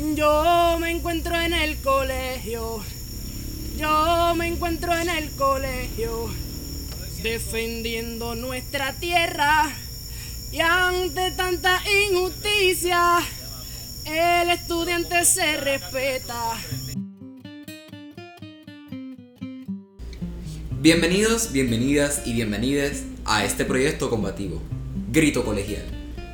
Yo me encuentro en el colegio. Yo me encuentro en el colegio. Defendiendo nuestra tierra. Y ante tanta injusticia, el estudiante se respeta. Bienvenidos, bienvenidas y bienvenides a este proyecto combativo, Grito Colegial,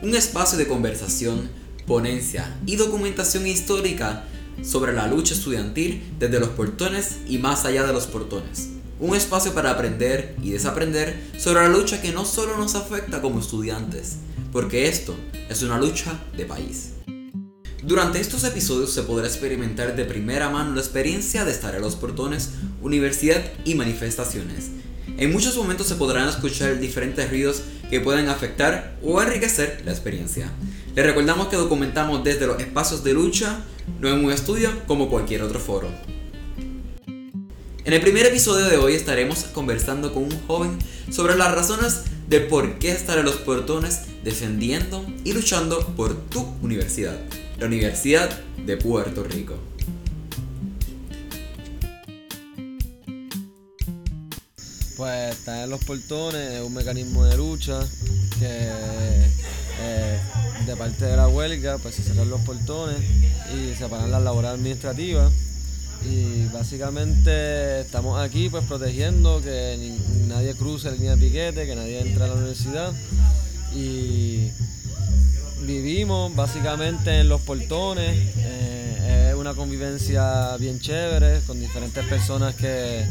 un espacio de conversación, ponencia y documentación histórica sobre la lucha estudiantil desde los portones y más allá de los portones. Un espacio para aprender y desaprender sobre la lucha que no solo nos afecta como estudiantes, porque esto es una lucha de país. Durante estos episodios se podrá experimentar de primera mano la experiencia de estar en los portones, universidad y manifestaciones. En muchos momentos se podrán escuchar diferentes ruidos que pueden afectar o enriquecer la experiencia. Les recordamos que documentamos desde los espacios de lucha, no en un estudio como cualquier otro foro. En el primer episodio de hoy estaremos conversando con un joven sobre las razones de por qué estar en los portones defendiendo y luchando por tu universidad, la Universidad de Puerto Rico. Pues estar en los portones es un mecanismo de lucha que eh, de parte de la huelga pues se cerran los portones y se paran las labores administrativas. Y básicamente estamos aquí pues protegiendo que nadie cruce la línea de piquete, que nadie entre a la universidad. Y vivimos básicamente en los portones, eh, es una convivencia bien chévere con diferentes personas que,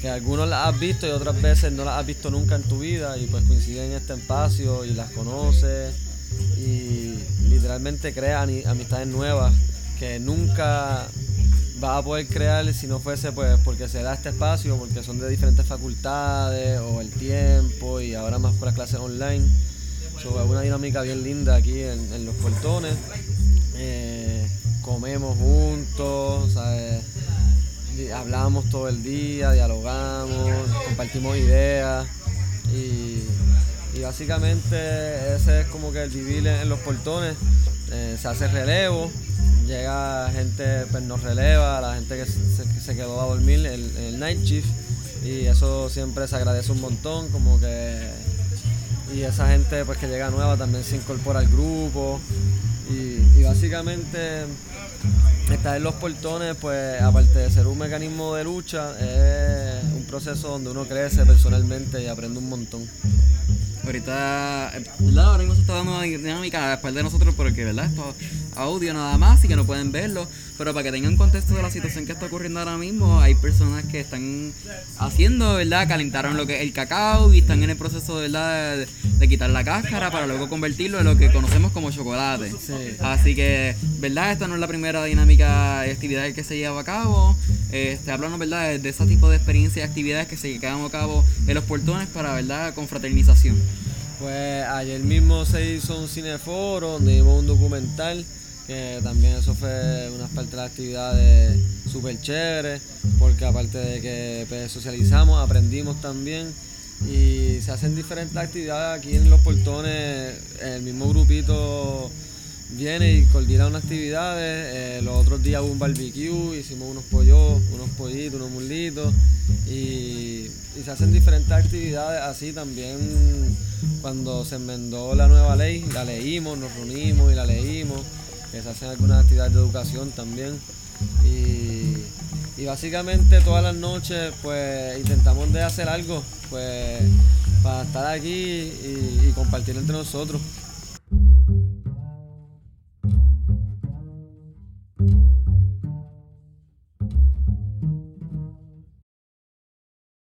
que algunos las has visto y otras veces no las has visto nunca en tu vida y pues coinciden en este espacio y las conoces y literalmente creas amistades nuevas que nunca vas a poder crear si no fuese pues porque se da este espacio, porque son de diferentes facultades o el tiempo y ahora más por las clases online. Una dinámica bien linda aquí en, en los portones. Eh, comemos juntos, ¿sabes? Hablamos todo el día, dialogamos, compartimos ideas y, básicamente ese es como que el vivir en, los portones. Eh, se hace relevo, llega gente, pues nos releva, la gente que se, que se quedó a dormir el, night shift y eso siempre se agradece un montón, como que y esa gente pues que llega nueva también se incorpora al grupo y básicamente estar en los portones pues aparte de ser un mecanismo de lucha es un proceso donde uno crece personalmente y aprende un montón. Ahorita, eh, ¿verdad? Ahora mismo se está dando una dinámica después de nosotros porque, ¿verdad? Esto es audio nada más y que no pueden verlo. Pero para que tengan contexto de la situación que está ocurriendo ahora mismo, hay personas que están haciendo, ¿verdad? Calentaron lo que es el cacao y están en el proceso, ¿verdad? De, de quitar la cáscara para luego convertirlo en lo que conocemos como chocolate. Sí. Así que, ¿verdad? Esta no es la primera dinámica y actividad que se lleva a cabo. Este, hablando, ¿verdad? De, de ese tipo de experiencias y actividades que se llevan a cabo en los portones para, ¿verdad? Confraternización. Pues ayer mismo se hizo un cineforo donde vimos un documental, que también eso fue una parte de las actividades súper chévere, porque aparte de que pues, socializamos, aprendimos también y se hacen diferentes actividades aquí en los portones, el mismo grupito viene y coordina unas actividades, eh, los otros días hubo un barbecue, hicimos unos pollos, unos pollitos, unos muslitos y, y se hacen diferentes actividades así también cuando se enmendó la nueva ley, la leímos, nos reunimos y la leímos, que se hacen algunas actividades de educación también. Y, básicamente todas las noches pues intentamos de hacer algo pues para estar aquí y compartir entre nosotros.